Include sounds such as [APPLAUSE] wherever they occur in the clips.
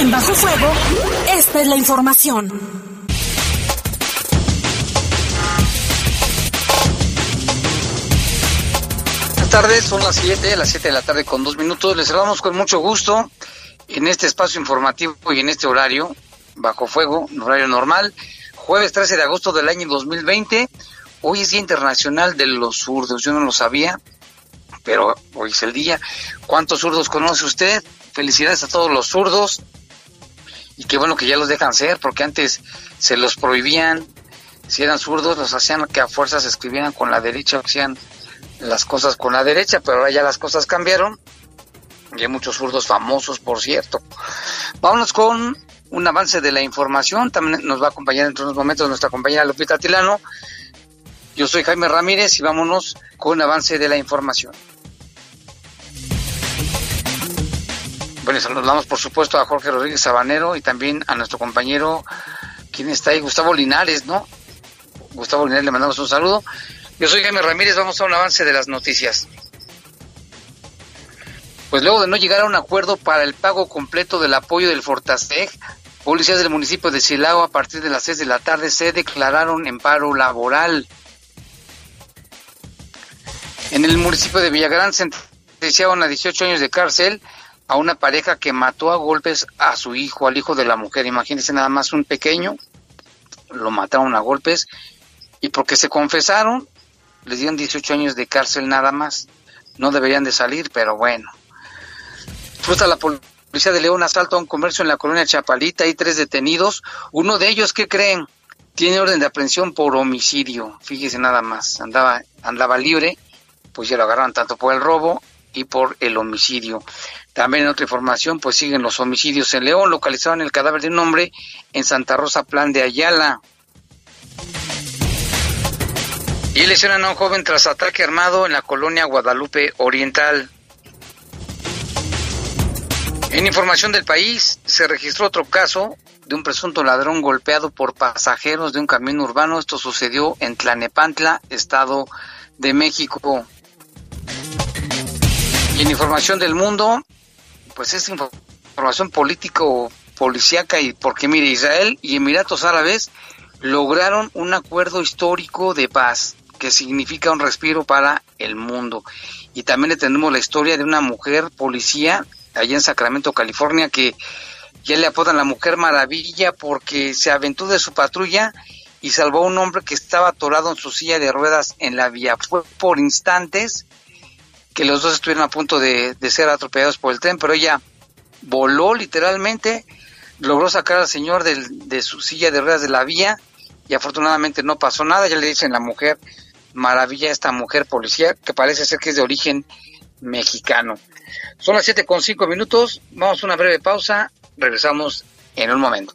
En Bajo Fuego, esta es la información. Buenas tardes, son las 7, las 7 de la tarde con dos minutos. Les saludamos con mucho gusto en este espacio informativo y en este horario, bajo fuego, horario normal, jueves 13 de agosto del año 2020. Hoy es Día Internacional de los Zurdos, yo no lo sabía, pero hoy es el día. ¿Cuántos zurdos conoce usted? Felicidades a todos los zurdos. Y qué bueno que ya los dejan ser, porque antes se los prohibían. Si eran zurdos, los hacían que a fuerzas escribieran con la derecha, hacían las cosas con la derecha, pero ahora ya las cosas cambiaron y hay muchos zurdos famosos, por cierto. Vámonos con un avance de la información. También nos va a acompañar en unos momentos nuestra compañera Lupita Tilano. Yo soy Jaime Ramírez y vámonos con un avance de la información. Bueno, saludamos por supuesto a Jorge Rodríguez Sabanero y también a nuestro compañero, ¿quién está ahí? Gustavo Linares, ¿no? Gustavo Linares, le mandamos un saludo. Yo soy Jaime Ramírez, vamos a un avance de las noticias. Pues luego de no llegar a un acuerdo para el pago completo del apoyo del Fortasteg, policías del municipio de Silao a partir de las 6 de la tarde se declararon en paro laboral. En el municipio de Villagrán sentenciaron a 18 años de cárcel a una pareja que mató a golpes a su hijo, al hijo de la mujer. Imagínense nada más un pequeño, lo mataron a golpes y porque se confesaron, les dieron 18 años de cárcel nada más. No deberían de salir, pero bueno. Frustra la policía de León asalto a un comercio en la colonia Chapalita. Hay tres detenidos. Uno de ellos, ¿qué creen? Tiene orden de aprehensión por homicidio. Fíjese nada más. Andaba, andaba libre. Pues ya lo agarraron tanto por el robo y por el homicidio. También en otra información, pues siguen los homicidios en León. Localizaron el cadáver de un hombre en Santa Rosa Plan de Ayala. Y lesionan a un joven tras ataque armado en la colonia Guadalupe Oriental. En información del país, se registró otro caso de un presunto ladrón golpeado por pasajeros de un camión urbano. Esto sucedió en Tlanepantla, Estado de México. Y en información del mundo, pues es información político policíaca y porque mire, Israel y Emiratos Árabes lograron un acuerdo histórico de paz que significa un respiro para el mundo. Y también le tenemos la historia de una mujer policía allá en Sacramento, California, que ya le apodan la Mujer Maravilla porque se aventó de su patrulla y salvó a un hombre que estaba atorado en su silla de ruedas en la vía. Fue por instantes que los dos estuvieron a punto de, ser atropellados por el tren, pero ella voló literalmente, logró sacar al señor de su silla de ruedas de la vía y afortunadamente no pasó nada. Ya le dicen la mujer maravilla, esta mujer policía, que parece ser que es de origen mexicano. Son las siete con cinco minutos, vamos a una breve pausa, regresamos en un momento.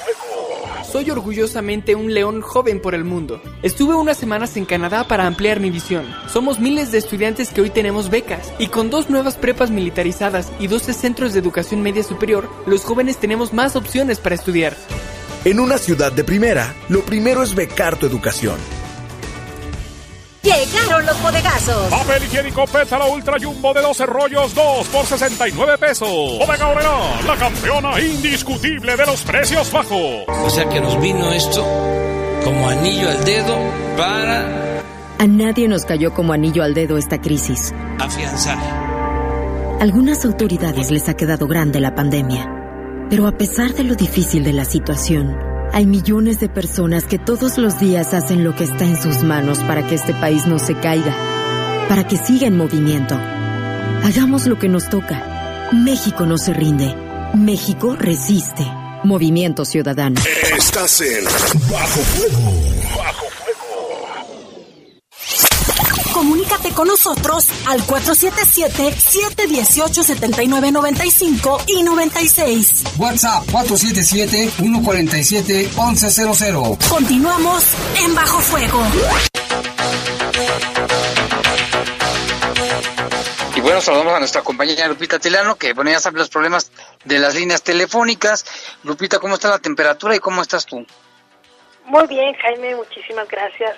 soy orgullosamente un león joven por el mundo. Estuve unas semanas en Canadá para ampliar mi visión. Somos miles de estudiantes que hoy tenemos becas y con dos nuevas prepas militarizadas y 12 centros de educación media superior, los jóvenes tenemos más opciones para estudiar. En una ciudad de primera, lo primero es becar tu educación. Llegaron los bodegazos. Papel higiénico Pétalo Ultra Jumbo de 12 rollos, 2 por 69 pesos. Omega Oregon, la campeona indiscutible de los precios bajos. O sea que nos vino esto como anillo al dedo para... A nadie nos cayó como anillo al dedo esta crisis. Afianzar. Algunas autoridades les ha quedado grande la pandemia Pero a pesar de lo difícil de la situación, hay millones de personas que todos los días hacen lo que está en sus manos para que este país no se caiga, para que siga en movimiento. Hagamos lo que nos toca. México no se rinde. México resiste. Movimiento Ciudadano. Estás en Bajo Fuego. Con nosotros al 477-718-7995 y 96. WhatsApp 477-147-1100. Continuamos en Bajo Fuego. Y bueno, saludamos a nuestra compañera Lupita Tilano, que bueno, ya sabe los problemas de las líneas telefónicas. Lupita, ¿cómo está la temperatura y cómo estás tú? Muy bien, Jaime, muchísimas gracias.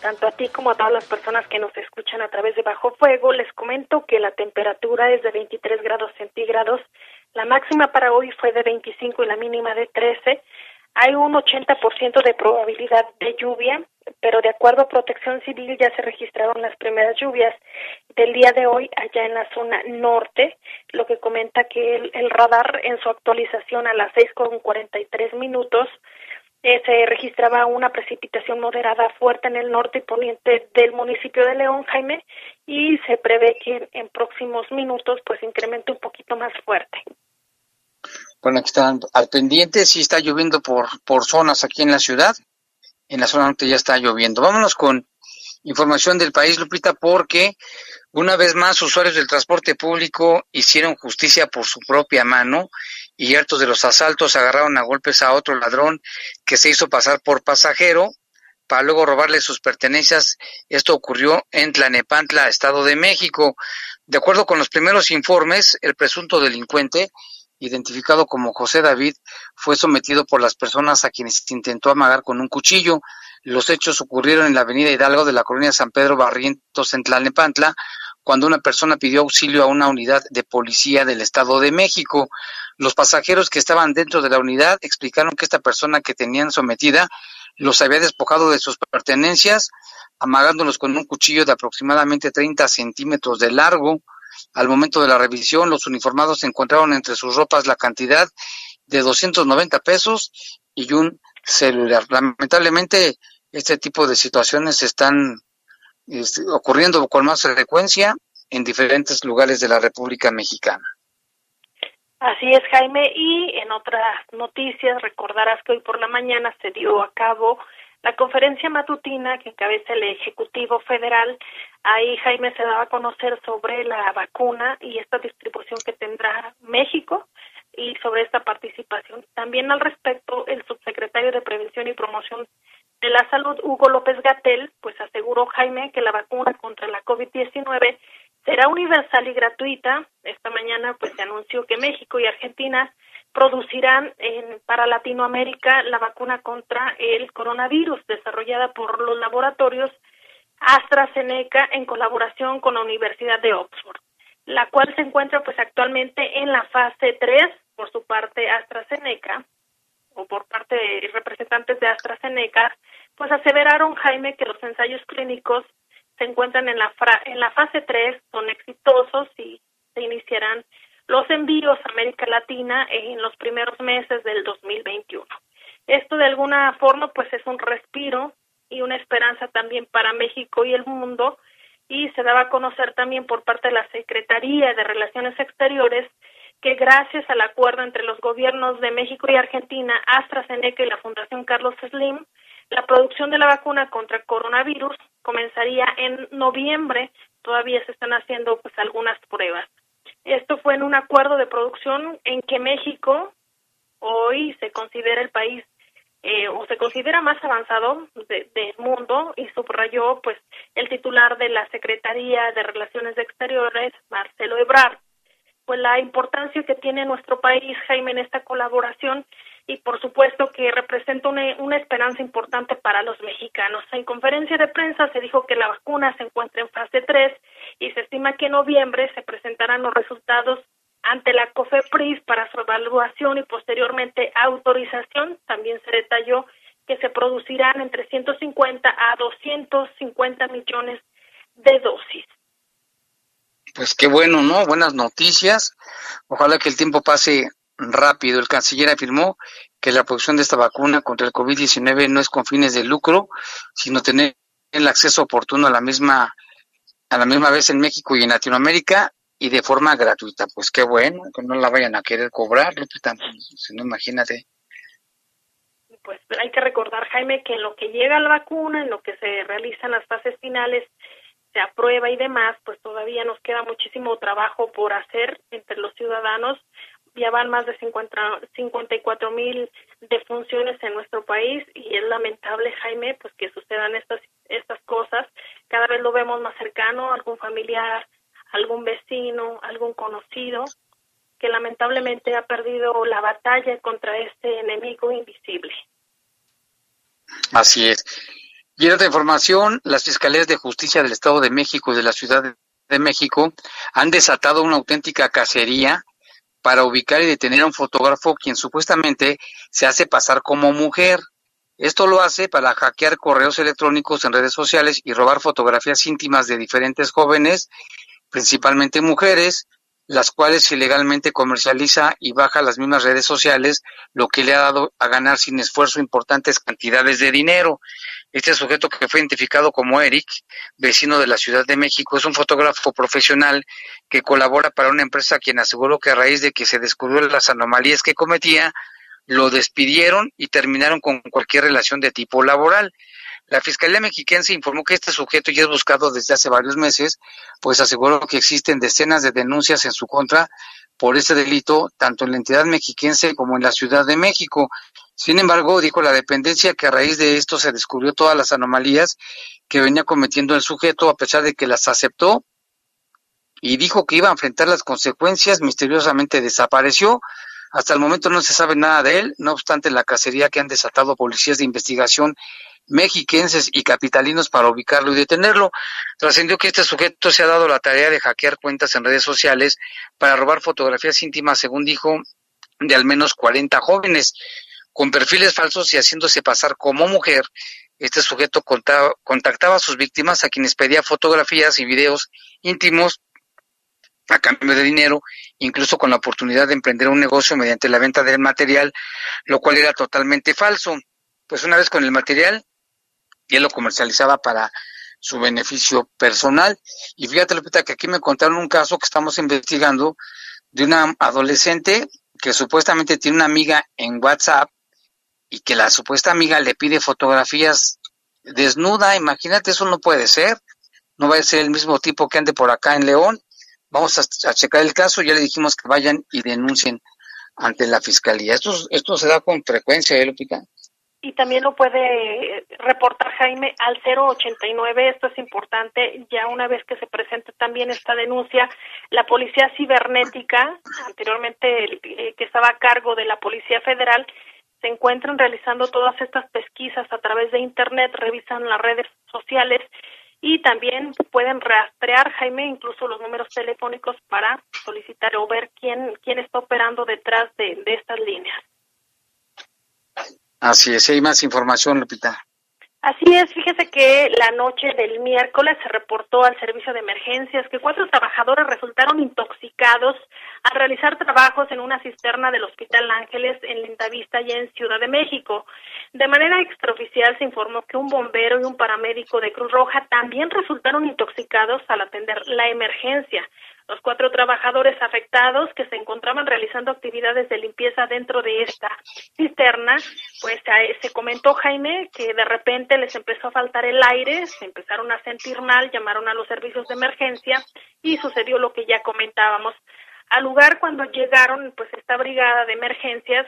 Tanto a ti como a todas las personas que nos escuchan a través de Bajo Fuego, les comento que la temperatura es de 23 grados centígrados. La máxima para hoy fue de 25 y la mínima de 13. Hay un 80% de probabilidad de lluvia, pero de acuerdo a Protección Civil ya se registraron las primeras lluvias del día de hoy allá en la zona norte, lo que comenta que el, radar en su actualización a las 6 con 43 minutos eh, se registraba una precipitación moderada fuerte en el norte y poniente del municipio de León, Jaime, y se prevé que en próximos minutos pues incremente un poquito más fuerte. Bueno, aquí están al pendiente, sí está lloviendo por, por zonas aquí en la ciudad, en la zona norte ya está lloviendo. Vámonos con información del país, Lupita, porque una vez más usuarios del transporte público hicieron justicia por su propia mano y hartos de los asaltos agarraron a golpes a otro ladrón que se hizo pasar por pasajero para luego robarle sus pertenencias. Esto ocurrió en Tlanepantla, Estado de México. De acuerdo con los primeros informes, el presunto delincuente, identificado como José David, fue sometido por las personas a quienes intentó amagar con un cuchillo. Los hechos ocurrieron en la avenida Hidalgo de la colonia San Pedro Barrientos en Tlalnepantla, cuando una persona pidió auxilio a una unidad de policía del Estado de México. Los pasajeros que estaban dentro de la unidad explicaron que esta persona que tenían sometida los había despojado de sus pertenencias, amagándolos con un cuchillo de aproximadamente 30 centímetros de largo. Al momento de la revisión, los uniformados encontraron entre sus ropas la cantidad de 290 pesos y un celular. Lamentablemente, este tipo de situaciones están este, ocurriendo con más frecuencia en diferentes lugares de la República Mexicana. Así es, Jaime. Y en otras noticias, recordarás que hoy por la mañana se dio a cabo la conferencia matutina que encabeza el Ejecutivo Federal. Ahí, Jaime, se daba a conocer sobre la vacuna y esta distribución que tendrá México y sobre esta participación. También al respecto, el subsecretario de Prevención y Promoción de la Salud, Hugo López Gatel, pues aseguró Jaime que la vacuna contra la COVID-19 será universal y gratuita. Esta mañana pues se anunció que México y Argentina producirán en, para Latinoamérica la vacuna contra el coronavirus desarrollada por los laboratorios AstraZeneca en colaboración con la Universidad de Oxford, la cual se encuentra pues actualmente en la fase 3 por su parte AstraZeneca o por parte de representantes de AstraZeneca, pues aseveraron, Jaime, que los ensayos clínicos se encuentran en la, en la fase 3, son exitosos y se iniciarán los envíos a América Latina en los primeros meses del 2021. Esto de alguna forma pues es un respiro y una esperanza también para México y el mundo y se daba a conocer también por parte de la Secretaría de Relaciones Exteriores gracias al acuerdo entre los gobiernos de México y Argentina, AstraZeneca y la Fundación Carlos Slim, la producción de la vacuna contra coronavirus comenzaría en noviembre. Todavía se están haciendo pues algunas pruebas. Esto fue en un acuerdo de producción en que México hoy se considera el país eh, o se considera más avanzado del mundo y subrayó pues el titular de la Secretaría de Relaciones Exteriores, Marcelo Ebrard pues la importancia que tiene nuestro país, Jaime, en esta colaboración y por supuesto que representa una, una, esperanza importante para los mexicanos. En conferencia de prensa se dijo que la vacuna se encuentra en fase 3 y se estima que en noviembre se presentarán los resultados ante la COFEPRIS para su evaluación y posteriormente autorización. También se detalló que se producirán entre 150 a 250 millones de dosis pues qué bueno, ¿no? Buenas noticias. Ojalá que el tiempo pase rápido. El canciller afirmó que la producción de esta vacuna contra el COVID-19 no es con fines de lucro, sino tener el acceso oportuno a la misma a la misma vez en México y en Latinoamérica y de forma gratuita. Pues qué bueno, que no la vayan a querer cobrar, si no imagínate. Pues hay que recordar, Jaime, que en lo que llega la vacuna, en lo que se realizan las fases finales, se aprueba y demás, pues todavía nos queda muchísimo trabajo por hacer entre los ciudadanos. Ya van más de 50, 54 mil defunciones en nuestro país y es lamentable, Jaime, pues que sucedan estas, estas cosas. Cada vez lo vemos más cercano, algún familiar, algún vecino, algún conocido, que lamentablemente ha perdido la batalla contra este enemigo invisible. Así es. Y en otra información, las Fiscalías de Justicia del Estado de México y de la Ciudad de México han desatado una auténtica cacería para ubicar y detener a un fotógrafo quien supuestamente se hace pasar como mujer. Esto lo hace para hackear correos electrónicos en redes sociales y robar fotografías íntimas de diferentes jóvenes, principalmente mujeres, las cuales ilegalmente comercializa y baja las mismas redes sociales, lo que le ha dado a ganar sin esfuerzo importantes cantidades de dinero. Este sujeto que fue identificado como Eric, vecino de la Ciudad de México, es un fotógrafo profesional que colabora para una empresa quien aseguró que a raíz de que se descubrió las anomalías que cometía, lo despidieron y terminaron con cualquier relación de tipo laboral. La Fiscalía Mexiquense informó que este sujeto ya es buscado desde hace varios meses, pues aseguró que existen decenas de denuncias en su contra por ese delito, tanto en la entidad mexiquense como en la Ciudad de México. Sin embargo, dijo la dependencia que a raíz de esto se descubrió todas las anomalías que venía cometiendo el sujeto, a pesar de que las aceptó y dijo que iba a enfrentar las consecuencias, misteriosamente desapareció. Hasta el momento no se sabe nada de él, no obstante la cacería que han desatado policías de investigación mexiquenses y capitalinos para ubicarlo y detenerlo. Trascendió que este sujeto se ha dado la tarea de hackear cuentas en redes sociales para robar fotografías íntimas, según dijo, de al menos 40 jóvenes, con perfiles falsos y haciéndose pasar como mujer. Este sujeto contactaba a sus víctimas a quienes pedía fotografías y videos íntimos a cambio de dinero, incluso con la oportunidad de emprender un negocio mediante la venta del material, lo cual era totalmente falso. Pues una vez con el material, y él lo comercializaba para su beneficio personal. Y fíjate, Lupita, que aquí me contaron un caso que estamos investigando de una adolescente que supuestamente tiene una amiga en WhatsApp y que la supuesta amiga le pide fotografías desnuda. Imagínate, eso no puede ser. No va a ser el mismo tipo que ande por acá en León. Vamos a, checar el caso. Ya le dijimos que vayan y denuncien ante la fiscalía. Esto, esto se da con frecuencia, ¿eh? Y también lo puede reportar Jaime al 089. Esto es importante. Ya una vez que se presente también esta denuncia, la Policía Cibernética, anteriormente eh, que estaba a cargo de la Policía Federal, se encuentran realizando todas estas pesquisas a través de Internet, revisan las redes sociales y también pueden rastrear, Jaime, incluso los números telefónicos para solicitar o ver quién, quién está operando detrás de estas líneas. Así es, hay más información, Lupita. Así es, fíjese que la noche del miércoles se reportó al servicio de emergencias que cuatro trabajadores resultaron intoxicados al realizar trabajos en una cisterna del Hospital Ángeles en Lindavista y en Ciudad de México. De manera extraoficial se informó que un bombero y un paramédico de Cruz Roja también resultaron intoxicados al atender la emergencia. Los cuatro trabajadores afectados que se encontraban realizando actividades de limpieza dentro de esta cisterna, pues se comentó Jaime que de repente les empezó a faltar el aire, se empezaron a sentir mal, llamaron a los servicios de emergencia y sucedió lo que ya comentábamos. Al lugar cuando llegaron, pues esta brigada de emergencias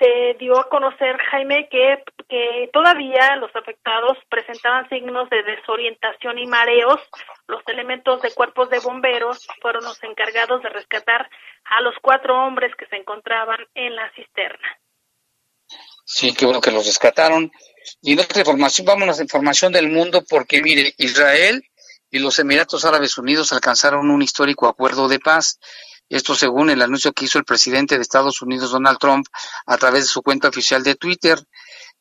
se dio a conocer, Jaime, que, que todavía los afectados presentaban signos de desorientación y mareos. Los elementos de cuerpos de bomberos fueron los encargados de rescatar a los cuatro hombres que se encontraban en la cisterna. Sí, qué bueno que los rescataron. Y en otra información, vamos a información del mundo, porque mire, Israel y los Emiratos Árabes Unidos alcanzaron un histórico acuerdo de paz. Esto según el anuncio que hizo el presidente de Estados Unidos, Donald Trump, a través de su cuenta oficial de Twitter.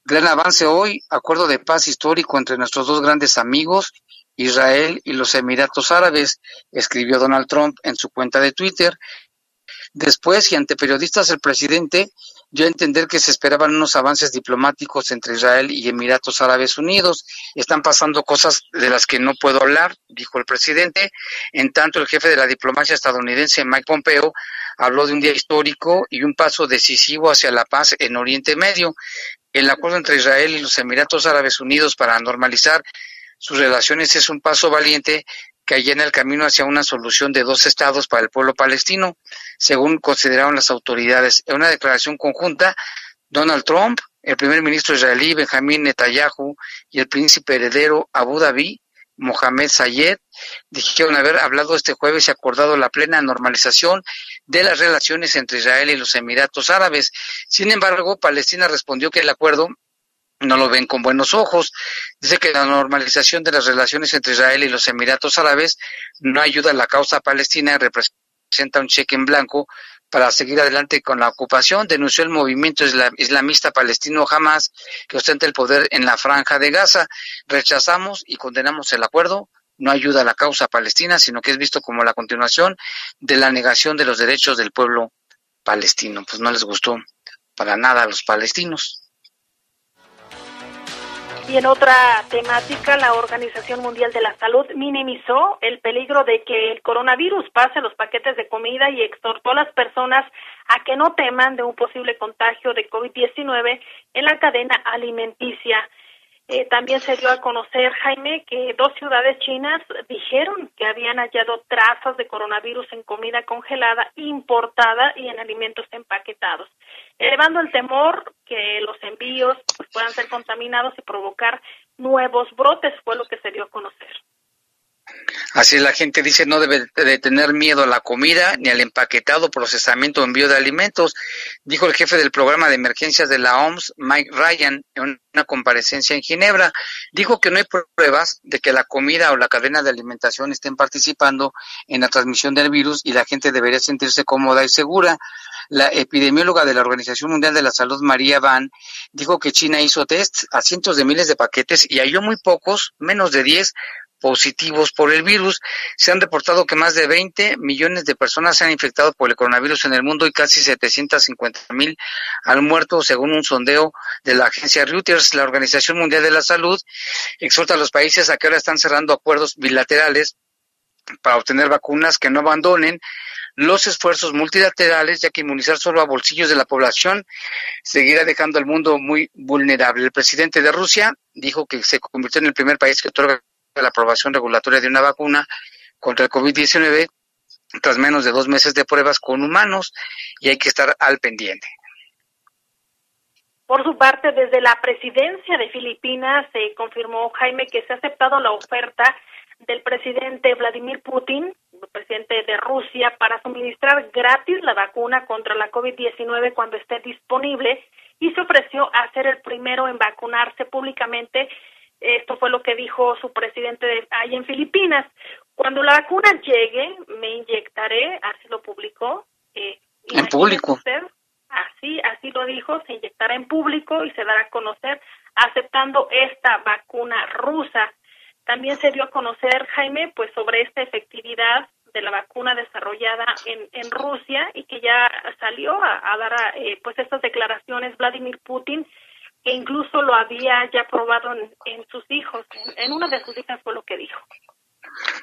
Gran avance hoy, acuerdo de paz histórico entre nuestros dos grandes amigos, Israel y los Emiratos Árabes, escribió Donald Trump en su cuenta de Twitter. Después, y ante periodistas, el presidente dio a entender que se esperaban unos avances diplomáticos entre Israel y Emiratos Árabes Unidos. Están pasando cosas de las que no puedo hablar, dijo el presidente. En tanto, el jefe de la diplomacia estadounidense, Mike Pompeo, habló de un día histórico y un paso decisivo hacia la paz en Oriente Medio. El acuerdo entre Israel y los Emiratos Árabes Unidos para normalizar sus relaciones es un paso valiente que allana el camino hacia una solución de dos estados para el pueblo palestino, según consideraron las autoridades. En una declaración conjunta, Donald Trump, el primer ministro israelí Benjamín Netanyahu y el príncipe heredero Abu Dhabi, Mohamed Sayed, dijeron haber hablado este jueves y acordado la plena normalización de las relaciones entre Israel y los Emiratos Árabes. Sin embargo, Palestina respondió que el acuerdo no lo ven con buenos ojos. Dice que la normalización de las relaciones entre Israel y los Emiratos Árabes no ayuda a la causa palestina y representa un cheque en blanco para seguir adelante con la ocupación, denunció el movimiento islamista palestino Hamas que ostenta el poder en la franja de Gaza. Rechazamos y condenamos el acuerdo. No ayuda a la causa palestina, sino que es visto como la continuación de la negación de los derechos del pueblo palestino. Pues no les gustó para nada a los palestinos. Y en otra temática, la Organización Mundial de la Salud minimizó el peligro de que el coronavirus pase los paquetes de comida y exhortó a las personas a que no teman de un posible contagio de COVID-19 en la cadena alimenticia. Eh, también se dio a conocer, Jaime, que dos ciudades chinas dijeron que habían hallado trazas de coronavirus en comida congelada importada y en alimentos empaquetados, elevando el temor que los envíos puedan ser contaminados y provocar nuevos brotes, fue lo que se dio a conocer. Así la gente dice no debe de tener miedo a la comida ni al empaquetado, procesamiento o envío de alimentos, dijo el jefe del programa de emergencias de la OMS, Mike Ryan, en una comparecencia en Ginebra. Dijo que no hay pruebas de que la comida o la cadena de alimentación estén participando en la transmisión del virus y la gente debería sentirse cómoda y segura. La epidemióloga de la Organización Mundial de la Salud, María Van, dijo que China hizo test a cientos de miles de paquetes y halló muy pocos, menos de 10, positivos por el virus. Se han reportado que más de 20 millones de personas se han infectado por el coronavirus en el mundo y casi 750 mil han muerto, según un sondeo de la agencia Reuters. La Organización Mundial de la Salud exhorta a los países a que ahora están cerrando acuerdos bilaterales para obtener vacunas que no abandonen los esfuerzos multilaterales, ya que inmunizar solo a bolsillos de la población seguirá dejando al mundo muy vulnerable. El presidente de Rusia dijo que se convirtió en el primer país que otorga la aprobación regulatoria de una vacuna contra el COVID-19 tras menos de dos meses de pruebas con humanos y hay que estar al pendiente. Por su parte, desde la presidencia de Filipinas se confirmó, Jaime, que se ha aceptado la oferta del presidente Vladimir Putin, presidente de Rusia, para suministrar gratis la vacuna contra la COVID-19 cuando esté disponible y se ofreció a ser el primero en vacunarse públicamente esto fue lo que dijo su presidente de, ahí en Filipinas. Cuando la vacuna llegue, me inyectaré, así lo publicó. Eh, en público. así, así lo dijo, se inyectará en público y se dará a conocer aceptando esta vacuna rusa. También se dio a conocer, Jaime, pues sobre esta efectividad de la vacuna desarrollada en, en Rusia y que ya salió a, dar eh, pues estas declaraciones Vladimir Putin que incluso lo había ya probado en, sus hijos. En, una de sus hijas fue lo que dijo.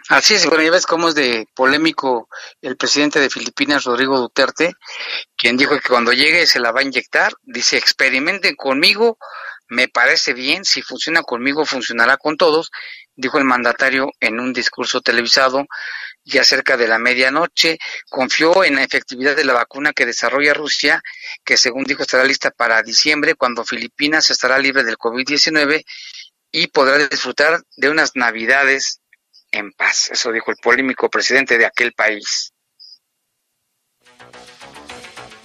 Así es, bueno, ya ves cómo es de polémico el presidente de Filipinas, Rodrigo Duterte, quien dijo que cuando llegue se la va a inyectar, dice, experimenten conmigo, me parece bien, si funciona conmigo, funcionará con todos, dijo el mandatario en un discurso televisado ya cerca de la medianoche. Confió en la efectividad de la vacuna que desarrolla Rusia, que según dijo estará lista para diciembre, cuando Filipinas estará libre del COVID-19 y podrá disfrutar de unas navidades en paz. Eso dijo el polémico presidente de aquel país.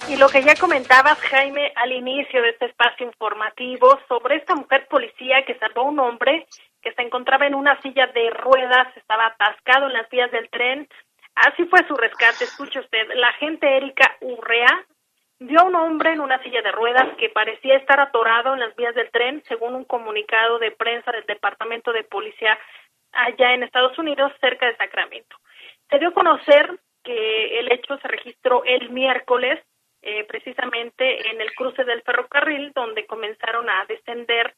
Y lo que ya comentabas, Jaime, al inicio de este espacio informativo sobre esta mujer policía que salvó a un hombre que se encontraba en una silla de ruedas, estaba atascado en las vías del tren. Así fue su rescate. Escuche usted, la agente Erika Urrea vio a un hombre en una silla de ruedas que parecía estar atorado en las vías del tren, según un comunicado de prensa del Departamento de Policía allá en Estados Unidos, cerca de Sacramento. Se dio a conocer que el hecho se registró el miércoles, eh, precisamente en el cruce del ferrocarril, donde comenzaron a descender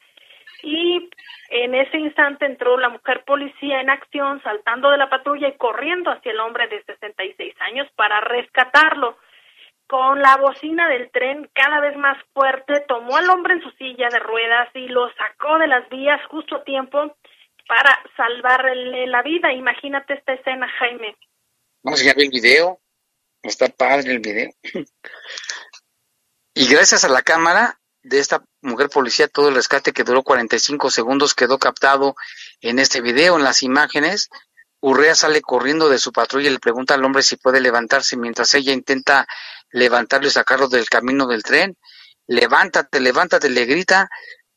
y en ese instante entró la mujer policía en acción, saltando de la patrulla y corriendo hacia el hombre de 66 años para rescatarlo. Con la bocina del tren cada vez más fuerte, tomó al hombre en su silla de ruedas y lo sacó de las vías justo a tiempo para salvarle la vida. Imagínate esta escena, Jaime. Vamos a ver el video. Está padre el video. [LAUGHS] y gracias a la cámara de esta mujer policía, todo el rescate que duró 45 segundos quedó captado en este video, en las imágenes. Urrea sale corriendo de su patrulla y le pregunta al hombre si puede levantarse mientras ella intenta levantarlo y sacarlo del camino del tren. Levántate, levántate, le grita.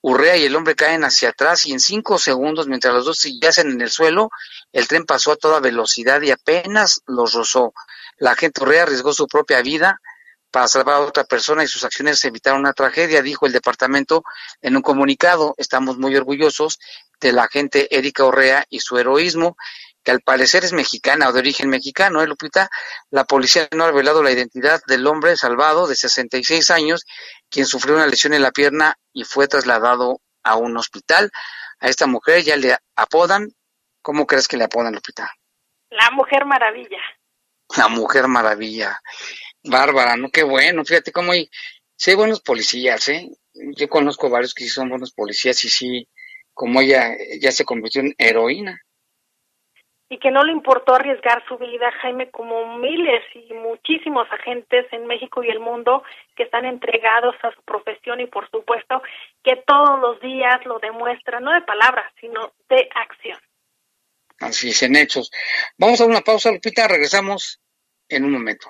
Urrea y el hombre caen hacia atrás y en cinco segundos, mientras los dos yacen en el suelo, el tren pasó a toda velocidad y apenas los rozó. La gente Urrea arriesgó su propia vida para salvar a otra persona y sus acciones evitaron una tragedia, dijo el departamento en un comunicado. Estamos muy orgullosos de la gente Erika Orrea y su heroísmo, que al parecer es mexicana o de origen mexicano, ¿eh, Lupita? La policía no ha revelado la identidad del hombre salvado de 66 años, quien sufrió una lesión en la pierna y fue trasladado a un hospital. A esta mujer ya le apodan, ¿cómo crees que le apodan, Lupita? La Mujer Maravilla. La Mujer Maravilla. Bárbara, ¿no? Qué bueno, fíjate cómo hay, sí hay buenos policías, ¿eh? Yo conozco varios que sí son buenos policías y sí, como ella ya se convirtió en heroína. Y que no le importó arriesgar su vida, Jaime, como miles y muchísimos agentes en México y el mundo que están entregados a su profesión y por supuesto que todos los días lo demuestran, no de palabras, sino de acción. Así es, en hechos. Vamos a una pausa, Lupita, regresamos en un momento.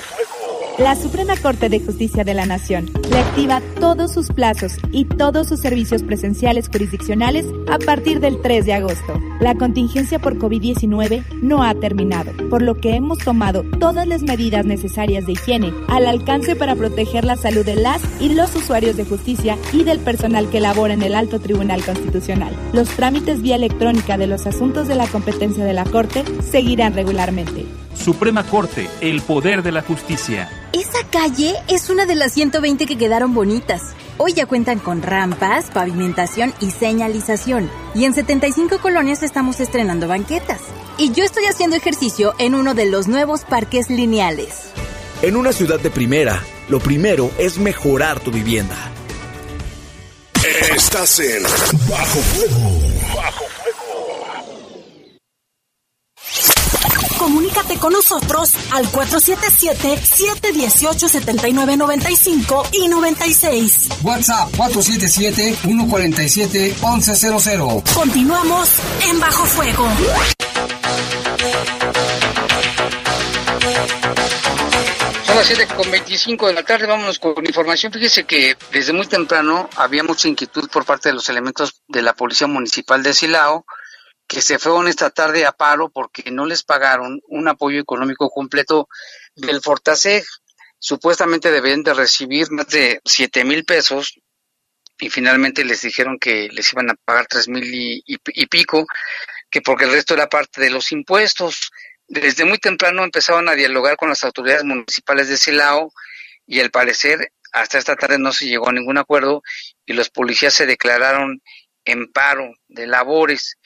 la Suprema Corte de Justicia de la Nación reactiva todos sus plazos y todos sus servicios presenciales jurisdiccionales a partir del 3 de agosto. La contingencia por COVID-19 no ha terminado, por lo que hemos tomado todas las medidas necesarias de higiene al alcance para proteger la salud de las y los usuarios de justicia y del personal que labora en el Alto Tribunal Constitucional. Los trámites vía electrónica de los asuntos de la competencia de la Corte seguirán regularmente. Suprema Corte, el poder de la justicia. Esa calle es una de las 120 que quedaron bonitas. Hoy ya cuentan con rampas, pavimentación y señalización. Y en 75 colonias estamos estrenando banquetas. Y yo estoy haciendo ejercicio en uno de los nuevos parques lineales. En una ciudad de primera, lo primero es mejorar tu vivienda. Estás en Bajo Fuego. Bajo Comunícate con nosotros al 477-718-7995 y 96. WhatsApp 477-147-1100. Continuamos en Bajo Fuego. Son las 7 con 25 de la tarde, vámonos con información. Fíjese que desde muy temprano había mucha inquietud por parte de los elementos de la Policía Municipal de Silao que se fueron esta tarde a paro porque no les pagaron un apoyo económico completo del Fortaseg. Supuestamente debían de recibir más de siete mil pesos y finalmente les dijeron que les iban a pagar tres mil y, pico, que porque el resto era parte de los impuestos. Desde muy temprano empezaron a dialogar con las autoridades municipales de Silao y al parecer hasta esta tarde no se llegó a ningún acuerdo y los policías se declararon en paro de labores.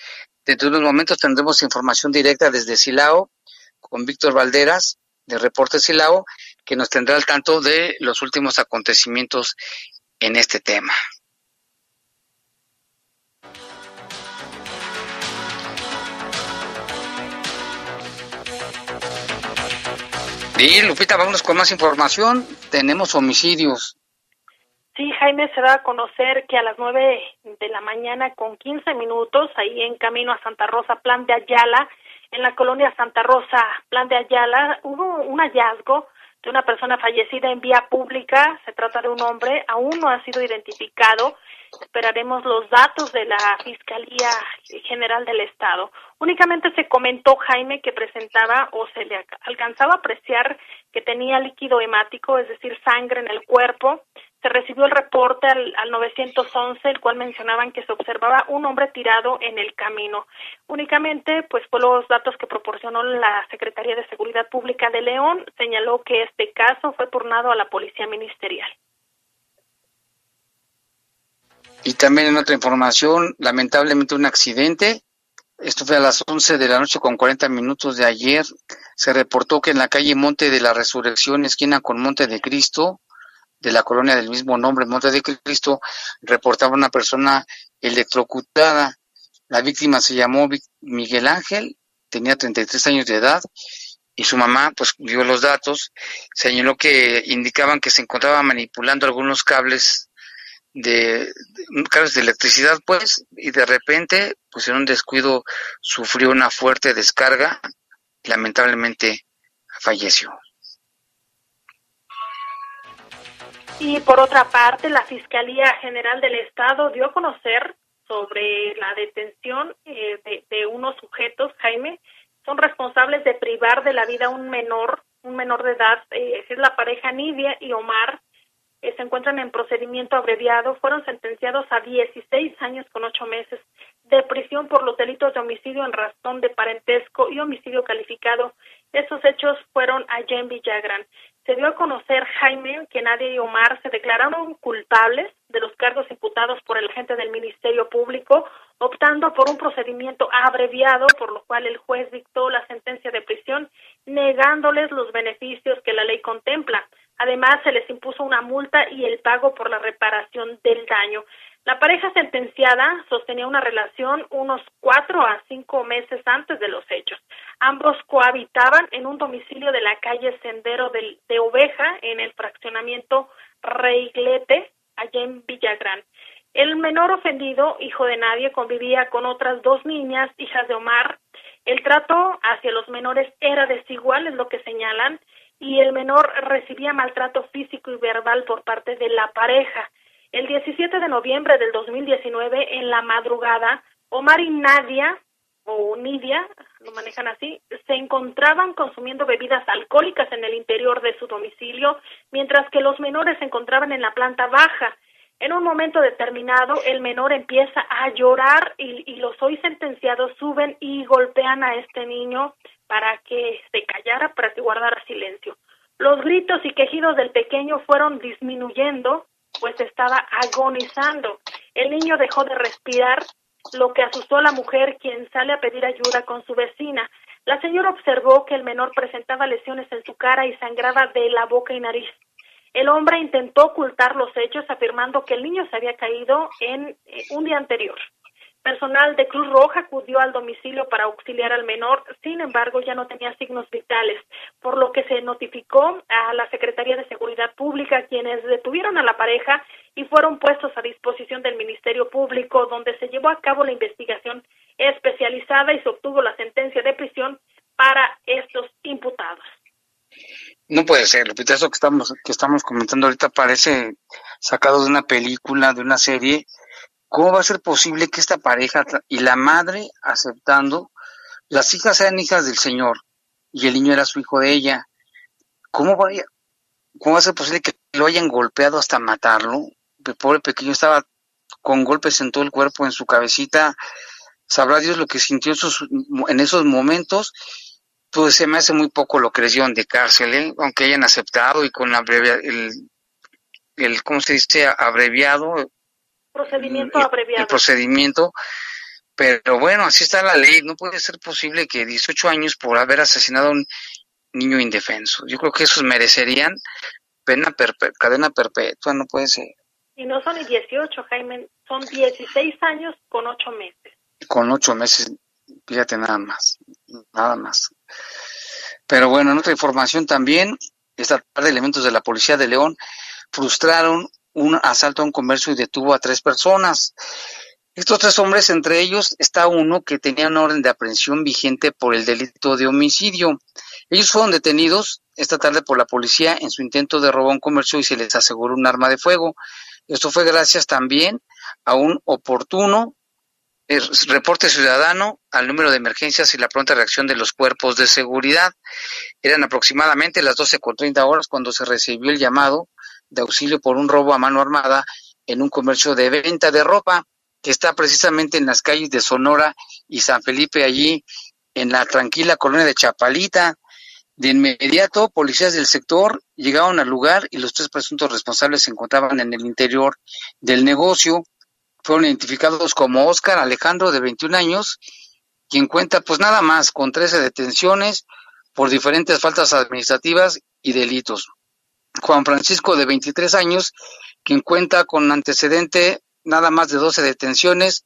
Dentro de unos momentos tendremos información directa desde Silao con Víctor Valderas de Reporte Silao, que nos tendrá al tanto de los últimos acontecimientos en este tema. Y Lupita, vámonos con más información. Tenemos homicidios Sí, Jaime se da a conocer que a las nueve de la mañana con quince minutos, ahí en camino a Santa Rosa, Plan de Ayala, en la colonia Santa Rosa, Plan de Ayala, hubo un hallazgo de una persona fallecida en vía pública. Se trata de un hombre, aún no ha sido identificado. Esperaremos los datos de la Fiscalía General del Estado. Únicamente se comentó, Jaime, que presentaba o se le alcanzaba a apreciar que tenía líquido hemático, es decir, sangre en el cuerpo. Se recibió el reporte al, al 911, el cual mencionaban que se observaba un hombre tirado en el camino. Únicamente, pues por los datos que proporcionó la Secretaría de Seguridad Pública de León, señaló que este caso fue turnado a la Policía Ministerial. Y también en otra información, lamentablemente un accidente. Esto fue a las 11 de la noche con 40 minutos de ayer. Se reportó que en la calle Monte de la Resurrección, esquina con Monte de Cristo, de la colonia del mismo nombre, Monte de Cristo, reportaba una persona electrocutada. La víctima se llamó Miguel Ángel, tenía 33 años de edad y su mamá pues vio los datos, señaló que indicaban que se encontraba manipulando algunos cables de, cables de electricidad, pues, y de repente, pues en un descuido sufrió una fuerte descarga lamentablemente falleció. Y por otra parte, la Fiscalía General del Estado dio a conocer sobre la detención eh, de, unos sujetos, Jaime, son responsables de privar de la vida a un menor, un menor de edad, eh, es la pareja Nidia y Omar, eh, se encuentran en procedimiento abreviado, fueron sentenciados a 16 años con 8 meses de prisión por los delitos de homicidio en razón de parentesco y homicidio calificado. Estos hechos fueron allá en Villagrán. Se dio a conocer, Jaime, que Nadia y Omar se declararon culpables de los cargos imputados por el agente del Ministerio Público, optando por un procedimiento abreviado, por lo cual el juez dictó la sentencia de prisión, negándoles los beneficios que la ley contempla. Además, se les impuso una multa y el pago por la reparación del daño. La pareja sentenciada sostenía una relación unos cuatro a cinco meses antes de los hechos. Ambos cohabitaban en un domicilio de la calle Sendero de, Oveja, en el fraccionamiento Reiglete, allá en Villagrán. El menor ofendido, hijo de nadie, convivía con otras dos niñas, hijas de Omar. El trato hacia los menores era desigual, es lo que señalan y el menor recibía maltrato físico y verbal por parte de la pareja. El 17 de noviembre del 2019, en la madrugada, Omar y Nadia, o Nidia, lo manejan así, se encontraban consumiendo bebidas alcohólicas en el interior de su domicilio, mientras que los menores se encontraban en la planta baja. En un momento determinado, el menor empieza a llorar y, y, los hoy sentenciados suben y golpean a este niño para que se callara, para que guardara silencio. Los gritos y quejidos del pequeño fueron disminuyendo, pues estaba agonizando. El niño dejó de respirar, lo que asustó a la mujer, quien sale a pedir ayuda con su vecina. La señora observó que el menor presentaba lesiones en su cara y sangraba de la boca y nariz. El hombre intentó ocultar los hechos afirmando que el niño se había caído en eh, un día anterior. Personal de Cruz Roja acudió al domicilio para auxiliar al menor, sin embargo ya no tenía signos vitales, por lo que se notificó a la Secretaría de Seguridad Pública, quienes detuvieron a la pareja y fueron puestos a disposición del Ministerio Público, donde se llevó a cabo la investigación especializada y se obtuvo la sentencia de prisión para estos imputados. No puede ser, Lupita, eso que estamos, que estamos comentando ahorita parece sacado de una película, de una serie, ¿Cómo va a ser posible que esta pareja y la madre aceptando, las hijas sean hijas del Señor y el niño era su hijo de ella? ¿Cómo va, a, cómo va a ser posible que lo hayan golpeado hasta matarlo? El pobre pequeño estaba con golpes en todo el cuerpo, en su cabecita. Sabrá Dios lo que sintió en esos momentos. Pues se me hace muy poco lo que les dieron de cárcel, ¿eh? aunque hayan aceptado y con la el, el, ¿cómo se dice? Abreviado, procedimiento abreviado. El procedimiento, pero bueno, así está la ley. No puede ser posible que 18 años por haber asesinado a un niño indefenso. Yo creo que esos merecerían pena cadena perpetua, no puede ser. Y no son ni 18, Jaime, son 16 años con 8 meses. Con 8 meses, fíjate nada más, nada más. Pero bueno, en otra información también, esta tarde elementos de la Policía de León frustraron un asalto a un comercio y detuvo a tres personas. Estos tres hombres, entre ellos está uno que tenía una orden de aprehensión vigente por el delito de homicidio. Ellos fueron detenidos esta tarde por la policía en su intento de robar un comercio y se les aseguró un arma de fuego. Esto fue gracias también a un oportuno eh, reporte ciudadano al número de emergencias y la pronta reacción de los cuerpos de seguridad. Eran aproximadamente las 12.30 horas cuando se recibió el llamado de auxilio por un robo a mano armada en un comercio de venta de ropa que está precisamente en las calles de Sonora y San Felipe, allí en la tranquila colonia de Chapalita. De inmediato, policías del sector llegaron al lugar y los tres presuntos responsables se encontraban en el interior del negocio fueron identificados como Óscar Alejandro, de 21 años, quien cuenta pues nada más con 13 detenciones por diferentes faltas administrativas y delitos. Juan Francisco, de 23 años, quien cuenta con antecedente nada más de 12 detenciones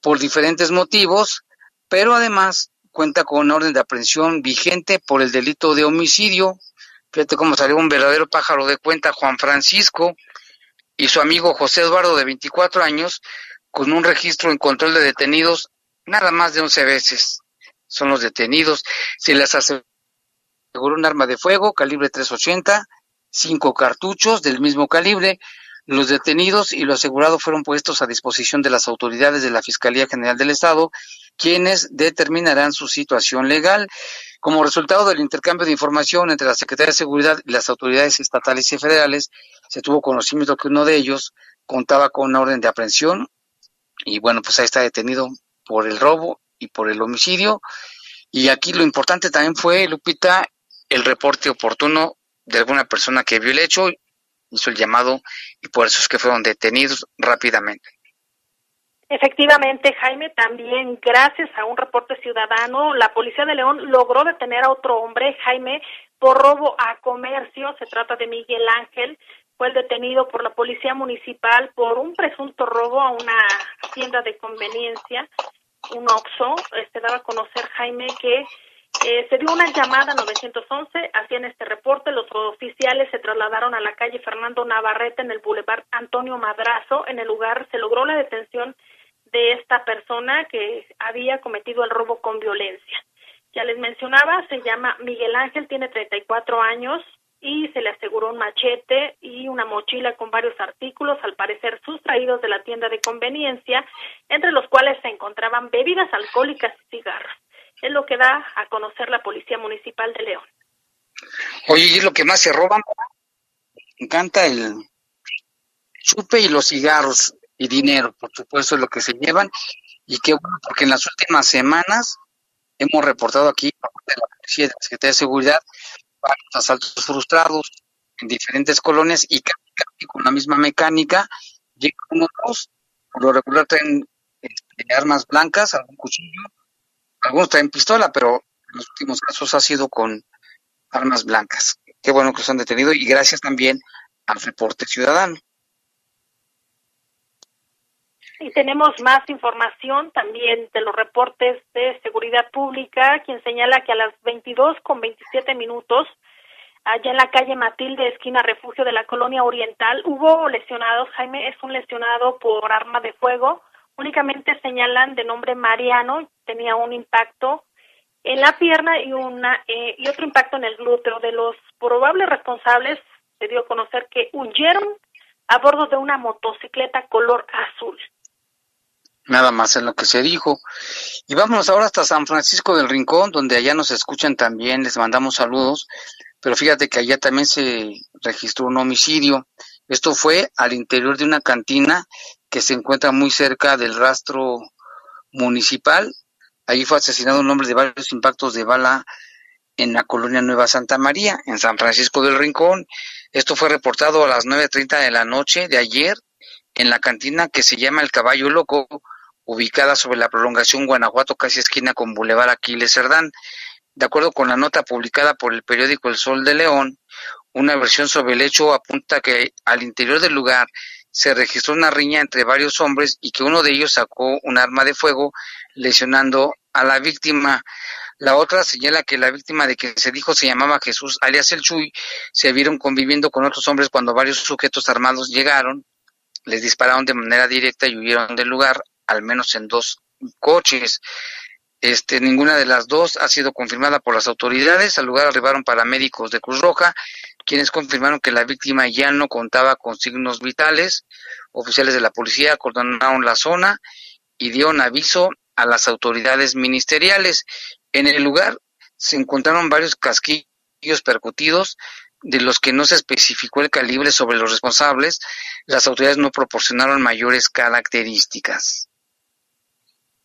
por diferentes motivos, pero además cuenta con orden de aprehensión vigente por el delito de homicidio. Fíjate cómo salió un verdadero pájaro de cuenta Juan Francisco, y su amigo José Eduardo de 24 años con un registro en control de detenidos nada más de 11 veces. Son los detenidos. Se les aseguró un arma de fuego calibre 380, cinco cartuchos del mismo calibre. Los detenidos y lo asegurado fueron puestos a disposición de las autoridades de la Fiscalía General del Estado, quienes determinarán su situación legal. Como resultado del intercambio de información entre la Secretaría de Seguridad y las autoridades estatales y federales, se tuvo conocimiento que uno de ellos contaba con una orden de aprehensión y bueno, pues ahí está detenido por el robo y por el homicidio. Y aquí lo importante también fue, Lupita, el reporte oportuno de alguna persona que vio el hecho, hizo el llamado y por eso es que fueron detenidos rápidamente. Efectivamente, Jaime, también gracias a un reporte ciudadano, la Policía de León logró detener a otro hombre, Jaime, por robo a comercio. Se trata de Miguel Ángel. Fue detenido por la Policía Municipal por un presunto robo a una tienda de conveniencia, un OXO. Se este, daba a conocer, Jaime, que eh, se dio una llamada 911, hacían este reporte, los oficiales se trasladaron a la calle Fernando Navarrete en el Boulevard Antonio Madrazo. En el lugar se logró la detención de esta persona que había cometido el robo con violencia. Ya les mencionaba, se llama Miguel Ángel, tiene 34 años y se le aseguró un machete y una mochila con varios artículos, al parecer sustraídos de la tienda de conveniencia, entre los cuales se encontraban bebidas alcohólicas y cigarros. Es lo que da a conocer la Policía Municipal de León. Oye, ¿y lo que más se roban? Me encanta el chupe y los cigarros y dinero, por supuesto, es lo que se llevan. Y qué bueno, porque en las últimas semanas hemos reportado aquí, de la Policía de la Secretaría de Seguridad, varios asaltos frustrados en diferentes colonias y casi con la misma mecánica. Llegan unos, por lo regular traen este, armas blancas, algún cuchillo, algunos traen pistola, pero en los últimos casos ha sido con armas blancas. Qué bueno que los han detenido y gracias también al reporte ciudadano. Y tenemos más información también de los reportes de seguridad pública, quien señala que a las 22 con 27 minutos, allá en la calle Matilde, esquina refugio de la colonia oriental, hubo lesionados. Jaime es un lesionado por arma de fuego. Únicamente señalan de nombre Mariano, tenía un impacto en la pierna y una eh, y otro impacto en el glúteo. De los probables responsables se dio a conocer que huyeron a bordo de una motocicleta color azul. Nada más en lo que se dijo. Y vámonos ahora hasta San Francisco del Rincón, donde allá nos escuchan también, les mandamos saludos, pero fíjate que allá también se registró un homicidio. Esto fue al interior de una cantina que se encuentra muy cerca del rastro municipal. Allí fue asesinado un hombre de varios impactos de bala en la colonia Nueva Santa María, en San Francisco del Rincón. Esto fue reportado a las 9.30 de la noche de ayer en la cantina que se llama El Caballo Loco, ubicada sobre la prolongación Guanajuato, casi esquina con Boulevard Aquiles Cerdán. De acuerdo con la nota publicada por el periódico El Sol de León, una versión sobre el hecho apunta que al interior del lugar se registró una riña entre varios hombres y que uno de ellos sacó un arma de fuego lesionando a la víctima. La otra señala que la víctima de que se dijo se llamaba Jesús alias El Chuy se vieron conviviendo con otros hombres cuando varios sujetos armados llegaron, les dispararon de manera directa y huyeron del lugar al menos en dos coches. Este, ninguna de las dos ha sido confirmada por las autoridades. Al lugar arribaron paramédicos de Cruz Roja, quienes confirmaron que la víctima ya no contaba con signos vitales. Oficiales de la policía acordonaron la zona y dieron aviso a las autoridades ministeriales. En el lugar se encontraron varios casquillos percutidos, de los que no se especificó el calibre sobre los responsables. Las autoridades no proporcionaron mayores características.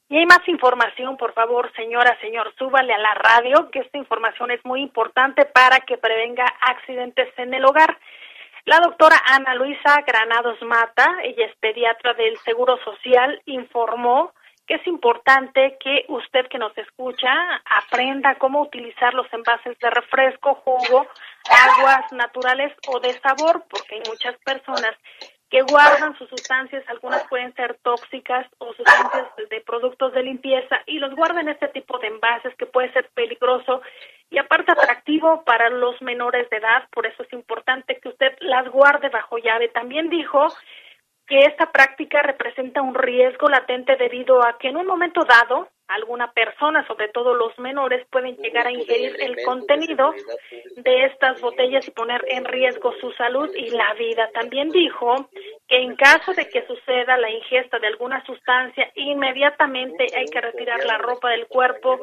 Y hay más información, por favor, señora, señor, súbale a la radio, que esta información es muy importante para que prevenga accidentes en el hogar. La doctora Ana Luisa Granados Mata, ella es pediatra del Seguro Social, informó que es importante que usted que nos escucha aprenda cómo utilizar los envases de refresco, jugo, aguas naturales o de sabor, porque hay muchas personas que guardan sus sustancias, algunas pueden ser tóxicas o sustancias de productos de limpieza y los guardan en este tipo de envases que puede ser peligroso y aparte atractivo para los menores de edad, por eso es importante que usted las guarde bajo llave. También dijo que esta práctica representa un riesgo latente debido a que en un momento dado alguna persona, sobre todo los menores, pueden llegar a ingerir el contenido de estas botellas y poner en riesgo su salud y la vida. También dijo que en caso de que suceda la ingesta de alguna sustancia, inmediatamente hay que retirar la ropa del cuerpo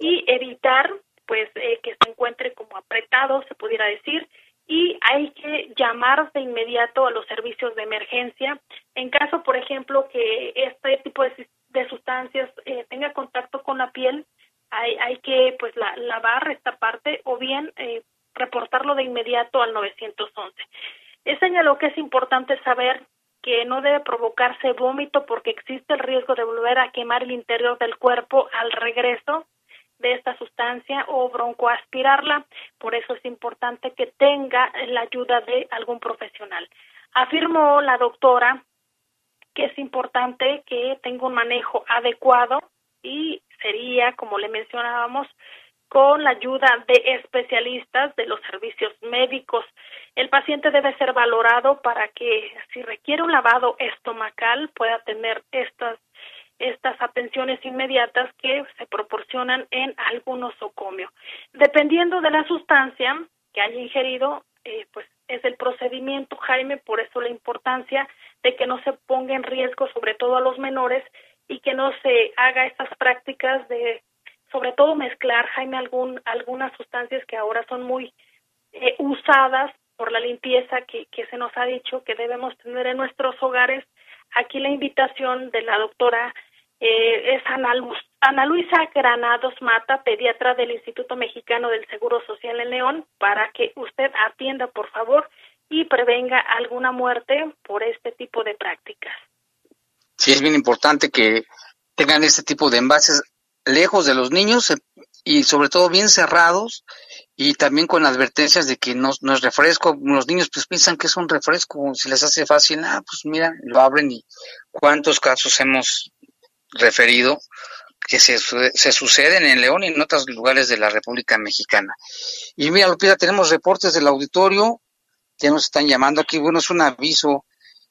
y evitar pues eh, que se encuentre como apretado, se pudiera decir, y hay que llamar de inmediato a los servicios de emergencia. En caso, por ejemplo, que este tipo de de sustancias eh, tenga contacto con la piel, hay, hay que pues la, lavar esta parte o bien eh, reportarlo de inmediato al 911. Él señaló que es importante saber que no debe provocarse vómito porque existe el riesgo de volver a quemar el interior del cuerpo al regreso de esta sustancia o broncoaspirarla. Por eso es importante que tenga la ayuda de algún profesional. Afirmó la doctora que es importante que tenga un manejo adecuado y sería, como le mencionábamos, con la ayuda de especialistas de los servicios médicos. El paciente debe ser valorado para que si requiere un lavado estomacal pueda tener estas estas atenciones inmediatas que se proporcionan en algún nosocomio. Dependiendo de la sustancia que haya ingerido, eh, pues es el procedimiento, Jaime, por eso la importancia de que no se ponga en riesgo sobre todo a los menores y que no se haga estas prácticas de sobre todo mezclar Jaime algún algunas sustancias que ahora son muy eh, usadas por la limpieza que, que se nos ha dicho que debemos tener en nuestros hogares. Aquí la invitación de la doctora eh, es Ana, Ana Luisa Granados Mata, pediatra del Instituto Mexicano del Seguro Social en León, para que usted atienda, por favor, y prevenga alguna muerte por este tipo de prácticas. Sí, es bien importante que tengan este tipo de envases lejos de los niños eh, y sobre todo bien cerrados y también con advertencias de que no, no, es refresco. Los niños pues piensan que es un refresco, si les hace fácil, ah, pues mira, lo abren y cuántos casos hemos referido que se, se suceden en León y en otros lugares de la República Mexicana. Y mira, Lupita, tenemos reportes del auditorio ya nos están llamando aquí. Bueno, es un aviso.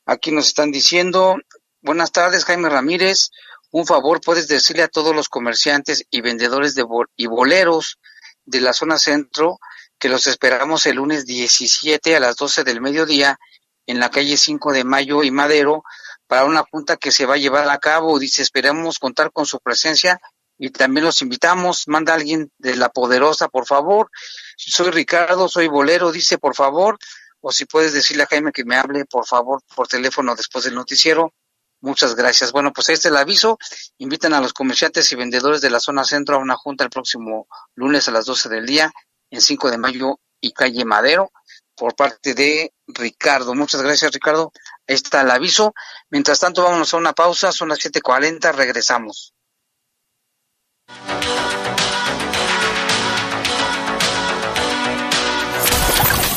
Aquí nos están diciendo, buenas tardes, Jaime Ramírez. Un favor, puedes decirle a todos los comerciantes y vendedores de y boleros de la zona centro que los esperamos el lunes 17 a las 12 del mediodía en la calle 5 de Mayo y Madero para una junta que se va a llevar a cabo. Dice, esperamos contar con su presencia y también los invitamos. Manda a alguien de la poderosa, por favor. Soy Ricardo, soy bolero, dice, por favor o si puedes decirle a Jaime que me hable, por favor, por teléfono después del noticiero. Muchas gracias. Bueno, pues ahí está el aviso. Invitan a los comerciantes y vendedores de la zona centro a una junta el próximo lunes a las 12 del día en 5 de mayo y calle Madero por parte de Ricardo. Muchas gracias, Ricardo. Ahí está el aviso. Mientras tanto, vámonos a una pausa. Son las 7.40. Regresamos.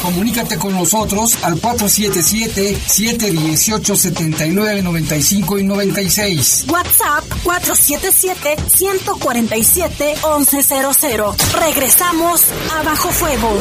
Comunícate con nosotros al 477-718-7995 y 96. WhatsApp 477-147-1100. Regresamos a Bajo Fuego.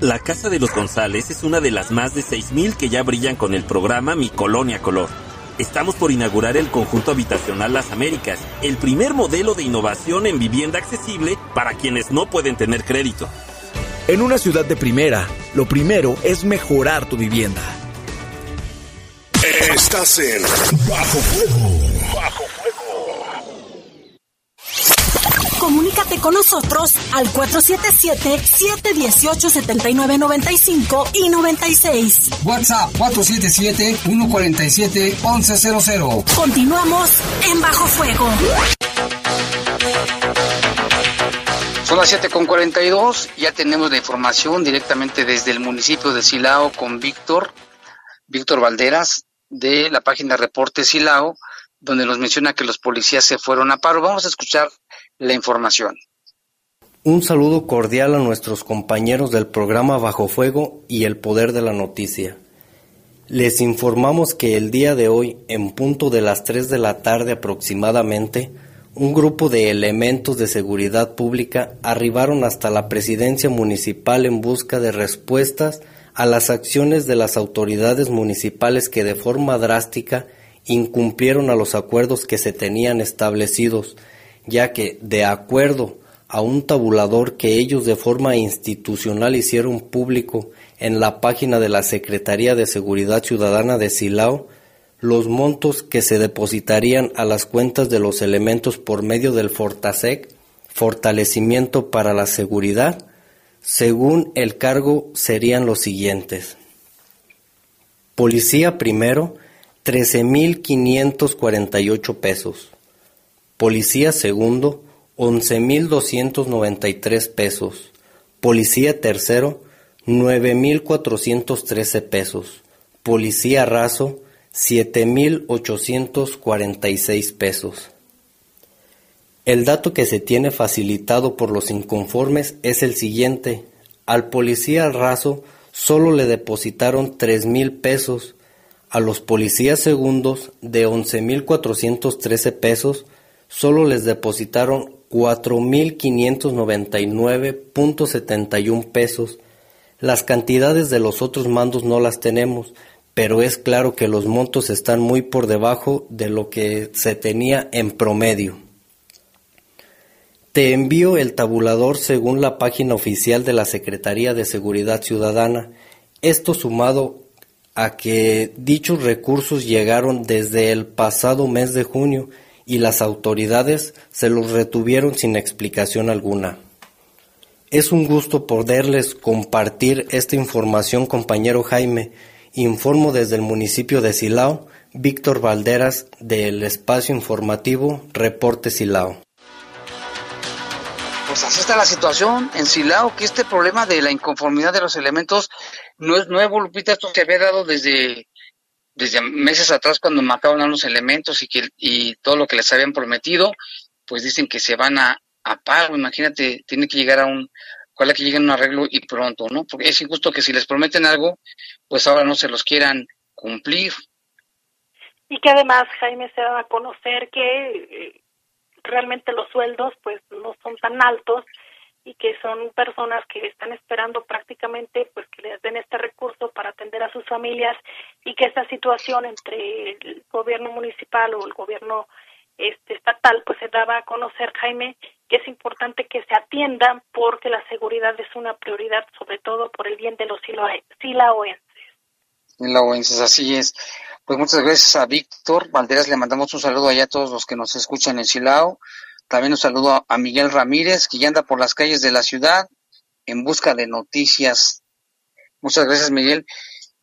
La Casa de los González es una de las más de 6.000 que ya brillan con el programa Mi Colonia Color. Estamos por inaugurar el conjunto habitacional Las Américas, el primer modelo de innovación en vivienda accesible para quienes no pueden tener crédito. En una ciudad de primera, lo primero es mejorar tu vivienda. Estás en Bajo Fuego. Bajo Comunícate con nosotros al 477-718-7995 y 96. WhatsApp 477-147-1100. Continuamos en Bajo Fuego. Son las 7 con 42, ya tenemos la información directamente desde el municipio de Silao con Víctor, Víctor Valderas, de la página Reporte Silao, donde nos menciona que los policías se fueron a paro. Vamos a escuchar la información. Un saludo cordial a nuestros compañeros del programa Bajo Fuego y el Poder de la Noticia. Les informamos que el día de hoy, en punto de las 3 de la tarde aproximadamente, un grupo de elementos de seguridad pública arribaron hasta la presidencia municipal en busca de respuestas a las acciones de las autoridades municipales que de forma drástica incumplieron a los acuerdos que se tenían establecidos ya que, de acuerdo a un tabulador que ellos de forma institucional hicieron público en la página de la Secretaría de Seguridad Ciudadana de Silao, los montos que se depositarían a las cuentas de los elementos por medio del Fortasec, fortalecimiento para la seguridad, según el cargo serían los siguientes. Policía primero, 13.548 pesos. Policía segundo, 11.293 pesos. Policía tercero, 9.413 pesos. Policía raso, 7.846 pesos. El dato que se tiene facilitado por los inconformes es el siguiente. Al policía raso solo le depositaron 3.000 pesos, a los policías segundos de 11.413 pesos solo les depositaron 4.599.71 pesos. Las cantidades de los otros mandos no las tenemos, pero es claro que los montos están muy por debajo de lo que se tenía en promedio. Te envío el tabulador según la página oficial de la Secretaría de Seguridad Ciudadana. Esto sumado a que dichos recursos llegaron desde el pasado mes de junio y las autoridades se los retuvieron sin explicación alguna. Es un gusto poderles compartir esta información, compañero Jaime. Informo desde el municipio de Silao, Víctor Valderas, del espacio informativo Reporte Silao. Pues así está la situación en Silao, que este problema de la inconformidad de los elementos no es nuevo, Lupita, esto se había dado desde desde meses atrás cuando mataron a los elementos y que y todo lo que les habían prometido, pues dicen que se van a, a paro, imagínate, tiene que llegar a un, ojalá que lleguen a un arreglo y pronto, ¿no? Porque es injusto que si les prometen algo, pues ahora no se los quieran cumplir. Y que además, Jaime, se da a conocer que eh, realmente los sueldos pues no son tan altos y que son personas que están esperando prácticamente pues que les den este recurso para atender a sus familias y que esta situación entre el gobierno municipal o el gobierno este estatal pues se daba a conocer Jaime que es importante que se atiendan porque la seguridad es una prioridad, sobre todo por el bien de los silaoenses. Silaoenses, así es. Pues muchas gracias a Víctor Valderas, le mandamos un saludo allá a todos los que nos escuchan en Silao. También un saludo a Miguel Ramírez, que ya anda por las calles de la ciudad en busca de noticias. Muchas gracias, Miguel.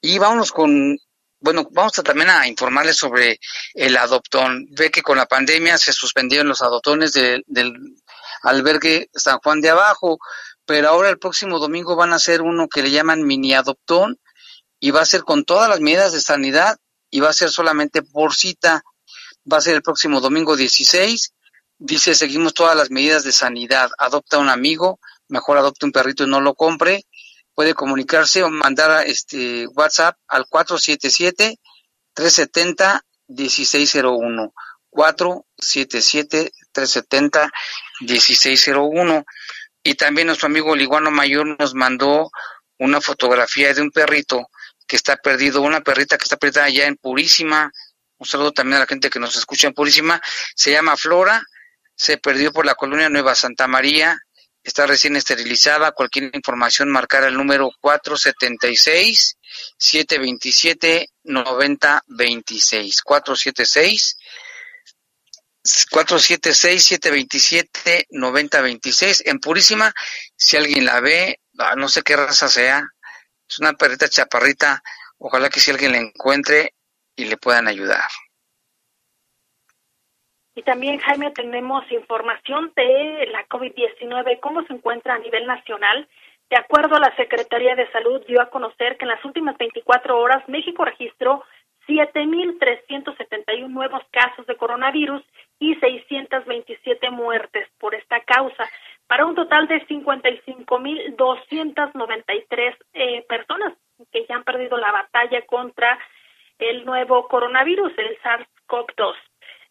Y vámonos con bueno, vamos también a informarles sobre el adoptón. Ve que con la pandemia se suspendieron los adoptones del albergue San Juan de Abajo, pero ahora el próximo domingo van a hacer uno que le llaman mini adoptón y va a ser con todas las medidas de sanidad y va a ser solamente por cita. Va a ser el próximo domingo 16. Dice, seguimos todas las medidas de sanidad. Adopta un amigo, mejor adopte un perrito y no lo compre puede comunicarse o mandar este WhatsApp al 477 370 1601 477 370 1601 y también nuestro amigo Liguano Mayor nos mandó una fotografía de un perrito que está perdido, una perrita que está perdida allá en Purísima. Un saludo también a la gente que nos escucha en Purísima. Se llama Flora, se perdió por la colonia Nueva Santa María está recién esterilizada. Cualquier información, marcar el número 476-727-9026. 476 476-727-9026. En Purísima, si alguien la ve, ah, no sé qué raza sea, es una perrita chaparrita. Ojalá que si alguien la encuentre y le puedan ayudar. Y también, Jaime, tenemos información de la COVID-19, cómo se encuentra a nivel nacional. De acuerdo a la Secretaría de Salud, dio a conocer que en las últimas 24 horas México registró 7.371 nuevos casos de coronavirus y 627 muertes por esta causa, para un total de 55.293 eh, personas que ya han perdido la batalla contra el nuevo coronavirus, el SARS-CoV-2.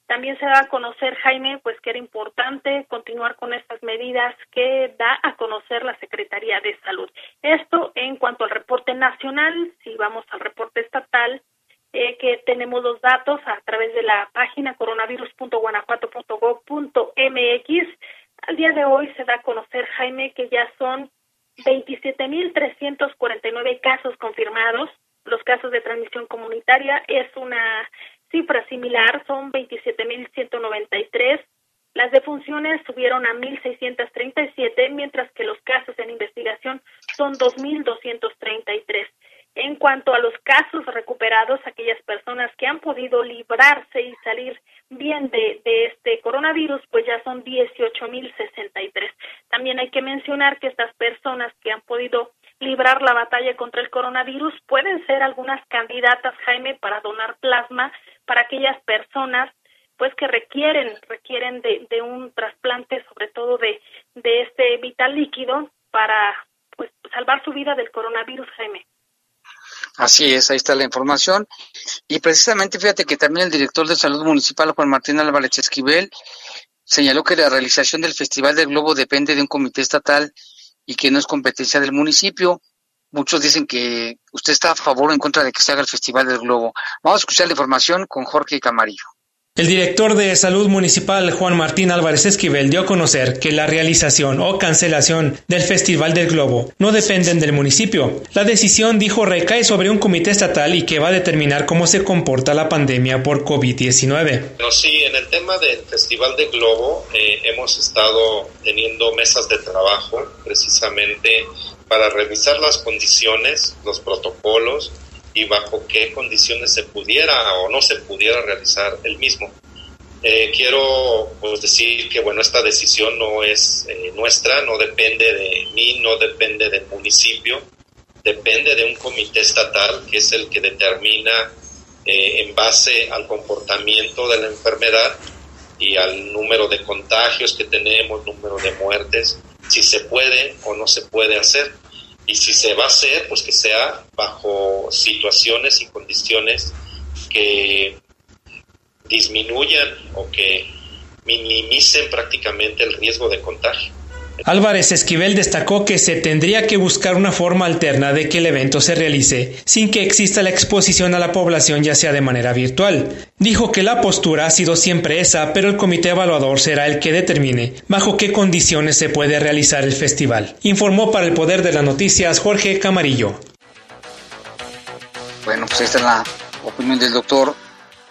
También se da a conocer, Jaime, pues que era importante continuar con estas medidas que da a conocer la Secretaría de Salud. Esto en cuanto al reporte nacional, si vamos al reporte estatal, eh, que tenemos los datos a través de la página coronavirus.guanajuato.gov.mx. Al día de hoy se da a conocer, Jaime, que ya son 27.349 casos confirmados. Los casos de transmisión comunitaria es una cifra similar son 27.193. Las defunciones subieron a 1.637, mientras que los casos en investigación son 2.233. En cuanto a los casos recuperados, aquellas personas que han podido librarse y salir bien de, de este coronavirus, pues ya son 18.063. También hay que mencionar que estas personas que han podido librar la batalla contra el coronavirus pueden ser algunas candidatas, Jaime, para donar plasma para aquellas personas pues que requieren requieren de, de un trasplante sobre todo de, de este vital líquido para pues salvar su vida del coronavirus Jaime Así es, ahí está la información. Y precisamente fíjate que también el director de salud municipal, Juan Martín Álvarez Esquivel, señaló que la realización del Festival del Globo depende de un comité estatal y que no es competencia del municipio. Muchos dicen que usted está a favor o en contra de que se haga el Festival del Globo. Vamos a escuchar la información con Jorge Camarillo. El director de Salud Municipal, Juan Martín Álvarez Esquivel, dio a conocer que la realización o cancelación del Festival del Globo no dependen del municipio. La decisión, dijo, recae sobre un comité estatal y que va a determinar cómo se comporta la pandemia por COVID-19. Bueno, sí, en el tema del Festival del Globo eh, hemos estado teniendo mesas de trabajo precisamente para revisar las condiciones, los protocolos, y bajo qué condiciones se pudiera o no se pudiera realizar el mismo. Eh, quiero pues, decir que bueno, esta decisión no es eh, nuestra, no depende de mí, no depende del municipio, depende de un comité estatal que es el que determina eh, en base al comportamiento de la enfermedad y al número de contagios que tenemos, número de muertes, si se puede o no se puede hacer y si se va a hacer, pues que sea bajo situaciones y condiciones que disminuyan o que minimicen prácticamente el riesgo de contagio. Álvarez Esquivel destacó que se tendría que buscar una forma alterna de que el evento se realice sin que exista la exposición a la población ya sea de manera virtual. Dijo que la postura ha sido siempre esa, pero el comité evaluador será el que determine bajo qué condiciones se puede realizar el festival. Informó para el Poder de las Noticias Jorge Camarillo. Bueno, pues esta es la opinión del doctor,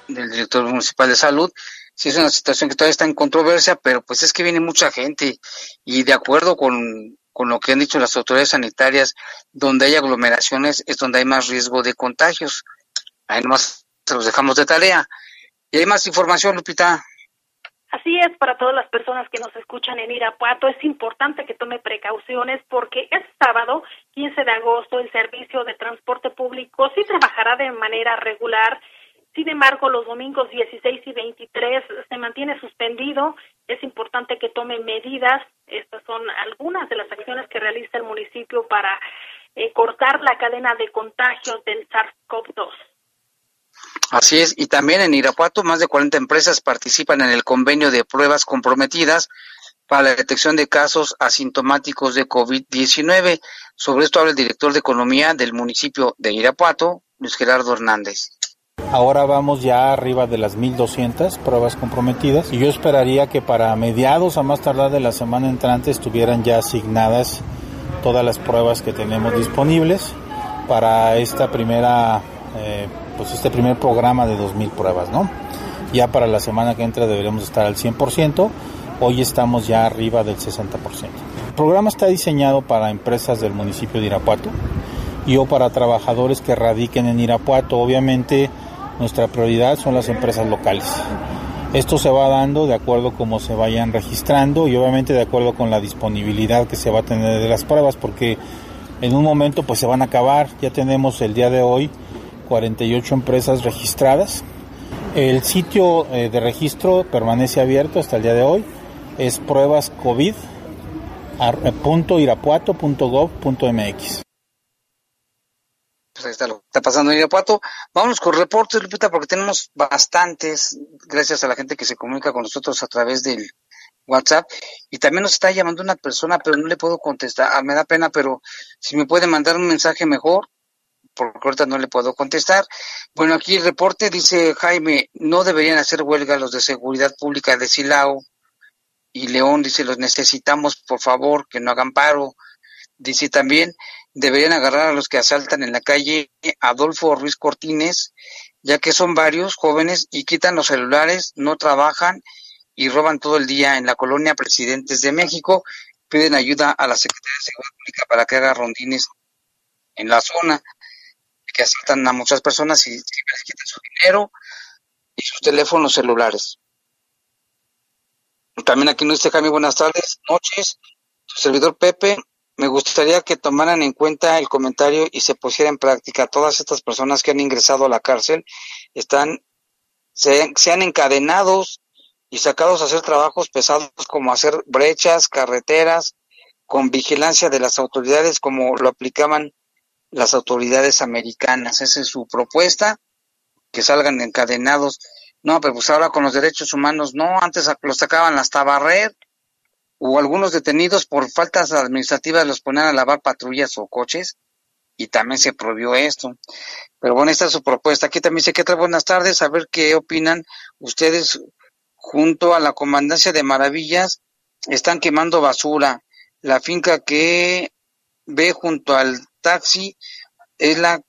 del director municipal de salud sí es una situación que todavía está en controversia, pero pues es que viene mucha gente y de acuerdo con, con lo que han dicho las autoridades sanitarias, donde hay aglomeraciones es donde hay más riesgo de contagios. Ahí nomás se los dejamos de tarea. Y hay más información, Lupita. Así es, para todas las personas que nos escuchan en Irapuato, es importante que tome precauciones porque es sábado, 15 de agosto, el servicio de transporte público sí trabajará de manera regular sin embargo, los domingos 16 y 23 se mantiene suspendido. Es importante que tome medidas. Estas son algunas de las acciones que realiza el municipio para eh, cortar la cadena de contagios del SARS-CoV-2. Así es, y también en Irapuato más de 40 empresas participan en el convenio de pruebas comprometidas para la detección de casos asintomáticos de COVID-19. Sobre esto habla el director de Economía del municipio de Irapuato, Luis Gerardo Hernández. Ahora vamos ya arriba de las 1200 pruebas comprometidas y yo esperaría que para mediados a más tardar de la semana entrante estuvieran ya asignadas todas las pruebas que tenemos disponibles para esta primera eh, pues este primer programa de 2000 pruebas, ¿no? Ya para la semana que entra deberemos estar al 100%, hoy estamos ya arriba del 60%. El programa está diseñado para empresas del municipio de Irapuato y o para trabajadores que radiquen en Irapuato, obviamente nuestra prioridad son las empresas locales. Esto se va dando de acuerdo como se vayan registrando y obviamente de acuerdo con la disponibilidad que se va a tener de las pruebas porque en un momento pues se van a acabar. Ya tenemos el día de hoy 48 empresas registradas. El sitio eh, de registro permanece abierto hasta el día de hoy. Es pruebascovid.irapuato.gov.mx pues está lo que está pasando en Irapuato. Vámonos con reportes, Lupita, porque tenemos bastantes, gracias a la gente que se comunica con nosotros a través del WhatsApp. Y también nos está llamando una persona, pero no le puedo contestar. Ah, me da pena, pero si me puede mandar un mensaje mejor, porque ahorita no le puedo contestar. Bueno, aquí el reporte dice Jaime, no deberían hacer huelga los de seguridad pública de Silao y León, dice, los necesitamos, por favor, que no hagan paro. Dice también, deberían agarrar a los que asaltan en la calle Adolfo Ruiz Cortines, ya que son varios jóvenes y quitan los celulares, no trabajan y roban todo el día en la colonia Presidentes de México. Piden ayuda a la Secretaría de Seguridad Pública para que haga rondines en la zona, que asaltan a muchas personas y, les quitan su dinero y sus teléfonos celulares. También aquí nos dice Jaime, buenas tardes, noches. Su servidor Pepe, me gustaría que tomaran en cuenta el comentario y se pusiera en práctica. Todas estas personas que han ingresado a la cárcel están, se, sean encadenados y sacados a hacer trabajos pesados como hacer brechas, carreteras, con vigilancia de las autoridades como lo aplicaban las autoridades americanas. Esa es su propuesta, que salgan encadenados. No, pero pues ahora con los derechos humanos, no, antes los sacaban hasta barrer o algunos detenidos por faltas administrativas los ponían a lavar patrullas o coches y también se prohibió esto. Pero bueno, esta es su propuesta. Aquí también se queda buenas tardes, a ver qué opinan ustedes junto a la comandancia de Maravillas. Están quemando basura. La finca que ve junto al taxi es la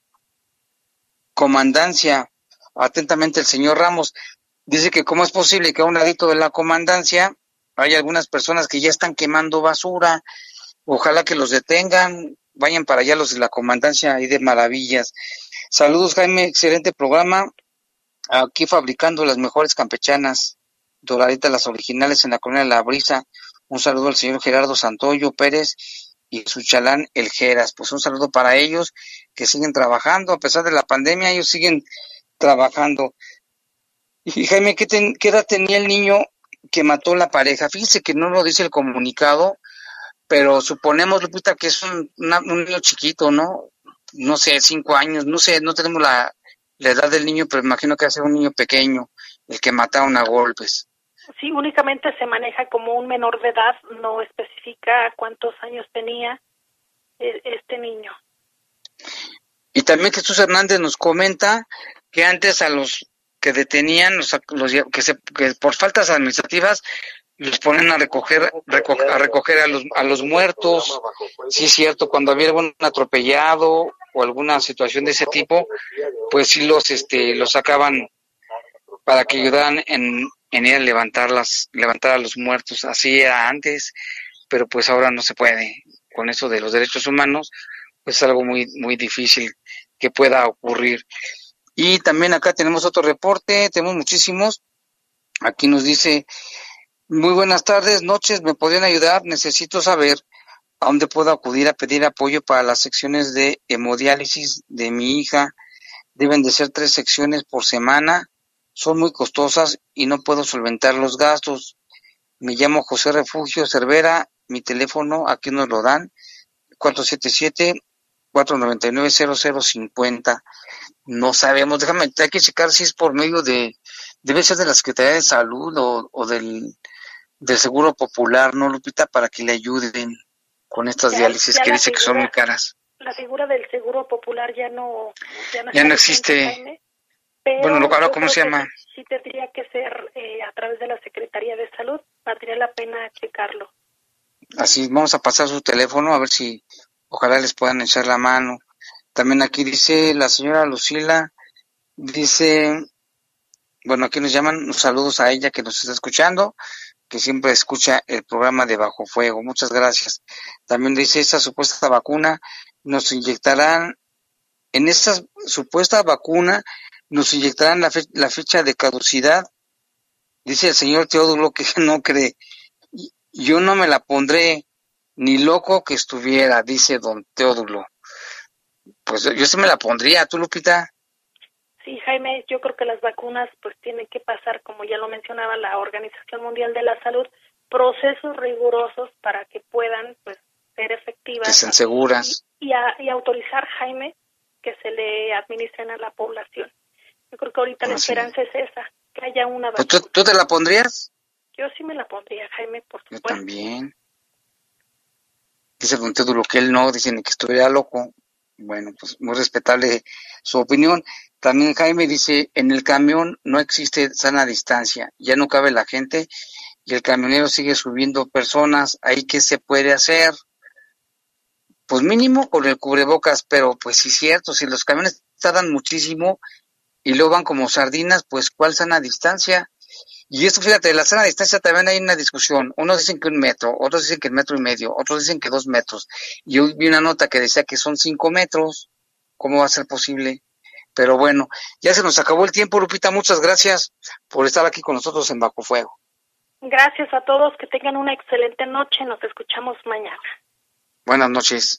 comandancia. Atentamente el señor Ramos dice que cómo es posible que a un ladito de la comandancia hay algunas personas que ya están quemando basura. Ojalá que los detengan. Vayan para allá los de la comandancia y de maravillas. Saludos, Jaime. Excelente programa. Aquí fabricando las mejores campechanas. Doraditas, las originales en la colonia de La Brisa. Un saludo al señor Gerardo Santoyo Pérez y su chalán El Geras. Pues un saludo para ellos que siguen trabajando. A pesar de la pandemia, ellos siguen trabajando. Y Jaime, ¿qué, qué edad tenía el niño que mató la pareja. Fíjense que no lo dice el comunicado, pero suponemos, Lupita, que es un, niño chiquito, ¿no? No sé, cinco años, no sé, no tenemos la, edad del niño, pero imagino que hace un niño pequeño el que mataron a golpes. Sí, únicamente se maneja como un menor de edad, no especifica cuántos años tenía e, este niño. Y también Jesús Hernández nos comenta que antes a los que detenían, los, que, se, que por faltas administrativas los ponen a recoger, a recoger a los, a los muertos. Sí, es cierto, cuando había algún atropellado o alguna situación de ese tipo, pues sí los, este, los sacaban para que ayudaran en, en ir a levantar, las, levantar a los muertos. Así era antes, pero pues ahora no se puede. Con eso de los derechos humanos, pues es algo muy, muy difícil que pueda ocurrir. Y también acá tenemos otro reporte, tenemos muchísimos. Aquí nos dice, muy buenas tardes, noches, ¿me podrían ayudar? Necesito saber a dónde puedo acudir a pedir apoyo para las secciones de hemodiálisis de mi hija. Deben de ser tres secciones por semana son muy costosas y no puedo solventar los gastos. Me llamo José Refugio Cervera, mi teléfono aquí nos lo dan, 477-499-0050. No sabemos, déjame, hay que checar si es por medio de, debe ser de la Secretaría de Salud o, del, del Seguro Popular, ¿no, Lupita? Para que le ayuden con estas diálisis que dice que son muy caras. La figura del Seguro Popular ya no, ya no, ya no existe bueno, lo, ahora, ¿cómo se llama? Sí tendría que ser eh, a través de la Secretaría de Salud. Valdría la pena checarlo. Así, vamos a pasar su teléfono a ver si ojalá les puedan echar la mano. También aquí dice la señora Lucila, dice, bueno, aquí nos llaman, saludos a ella que nos está escuchando, que siempre escucha el programa de Bajo Fuego. Muchas gracias. También dice, esa supuesta vacuna nos inyectarán, en esa supuesta vacuna nos inyectarán la, la fecha de caducidad. Dice el señor Teodulo que [LAUGHS] no cree. Yo no me la pondré ni loco que estuviera, dice don Teodulo. Pues yo sí me la pondría, ¿tú Lupita? Sí, Jaime, yo creo que las vacunas pues tienen que pasar, como ya lo mencionaba la Organización Mundial de la Salud, procesos rigurosos para que puedan pues ser efectivas. Que sean seguras. Y, y autorizar, Jaime, que se le administren a la población. Yo creo que ahorita la esperanza es esa, que haya una pues, ¿Tú, ¿Tú, te la pondrías? Yo sí me la pondría, Jaime, por supuesto. Yo también. Dice Don lo que él no, dicen que estuviera loco. Bueno, pues muy respetable su opinión. También Jaime dice, en el camión no existe sana distancia, ya no cabe la gente y el camionero sigue subiendo personas, ahí qué se puede hacer. Pues mínimo con el cubrebocas, pero pues sí es cierto, si los camiones tardan muchísimo, y luego van como sardinas, pues ¿cuál sana distancia? Y esto, fíjate, la sana distancia también hay una discusión. Unos dicen que un metro, otros dicen que un metro y medio, otros dicen que dos metros. Y yo vi una nota que decía que son cinco metros. ¿Cómo va a ser posible? Pero bueno, ya se nos acabó el tiempo, Lupita. Muchas gracias por estar aquí con nosotros en Bajo Fuego. Gracias a todos, que tengan una excelente noche. Nos escuchamos mañana. Buenas noches.